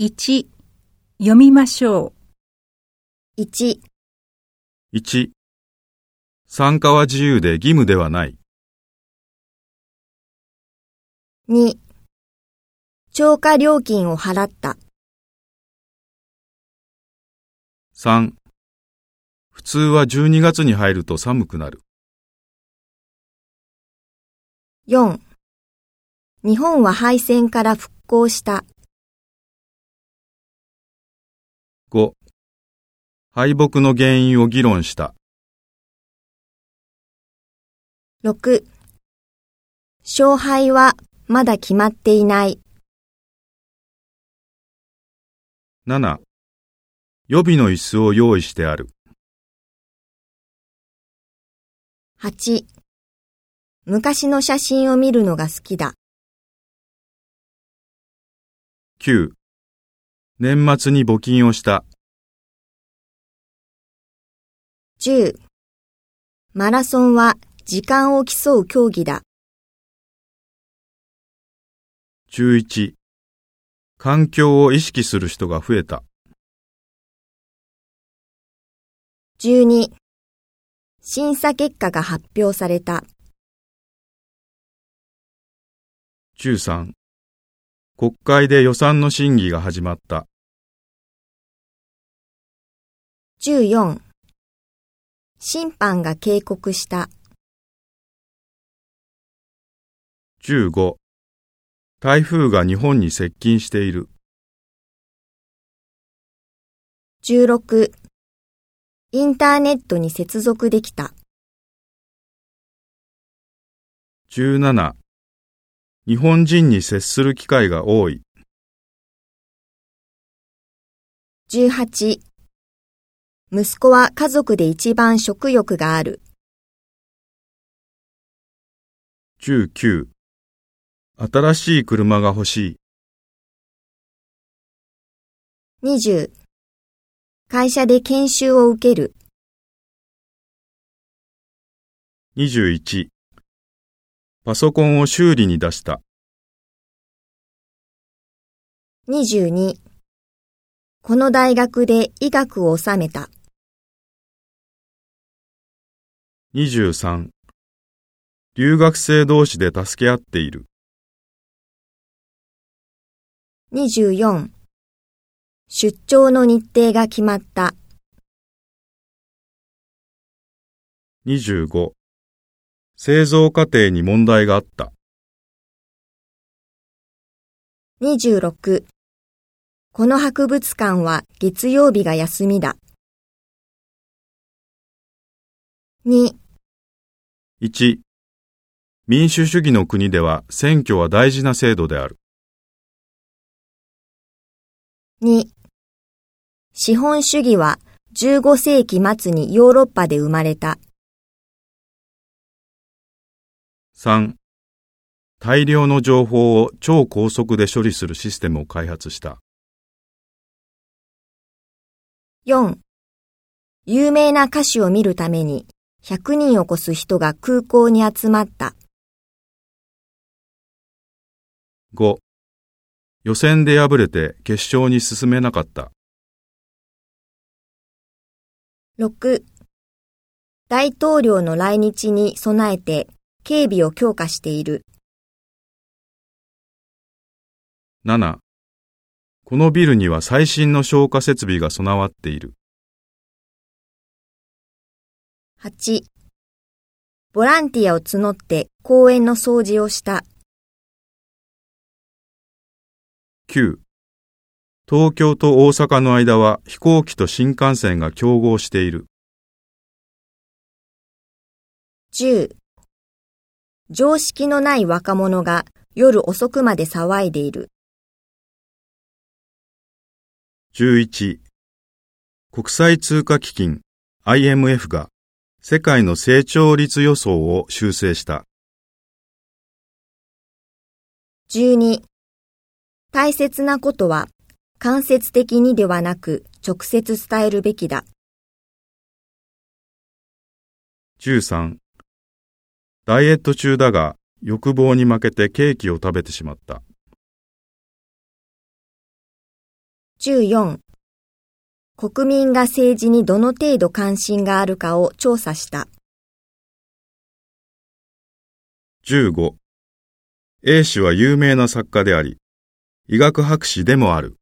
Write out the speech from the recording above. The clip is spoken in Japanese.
1読みましょう。1、1、参加は自由で義務ではない。2、超過料金を払った。3、普通は12月に入ると寒くなる。4、日本は敗戦から復興した。5、敗北の原因を議論した。6、勝敗はまだ決まっていない。7、予備の椅子を用意してある。8、昔の写真を見るのが好きだ。9、年末に募金をした。10、マラソンは時間を競う競技だ。11、環境を意識する人が増えた。12、審査結果が発表された。13、国会で予算の審議が始まった。14、審判が警告した。15、台風が日本に接近している。16、インターネットに接続できた。17、日本人に接する機会が多い。18、息子は家族で一番食欲がある。19、新しい車が欲しい。20、会社で研修を受ける。21、パソコンを修理に出した。22、この大学で医学を収めた。23、留学生同士で助け合っている。24、出張の日程が決まった。25、製造過程に問題があった。26、この博物館は月曜日が休みだ。2、1、民主主義の国では選挙は大事な制度である。2資本主義は15世紀末にヨーロッパで生まれた。3、大量の情報を超高速で処理するシステムを開発した。4有名な歌手を見るために100人を超す人が空港に集まった。5、予選で敗れて決勝に進めなかった。6大統領の来日に備えて警備を強化している。7、このビルには最新の消火設備が備わっている。8ボランティアを募って公園の掃除をした。9、東京と大阪の間は飛行機と新幹線が競合している。10常識のない若者が夜遅くまで騒いでいる。11、国際通貨基金 IMF が世界の成長率予想を修正した。12大切なことは間接的にではなく直接伝えるべきだ。13、ダイエット中だが欲望に負けてケーキを食べてしまった。14国民が政治にどの程度関心があるかを調査した。15 A 氏は有名な作家であり、医学博士でもある。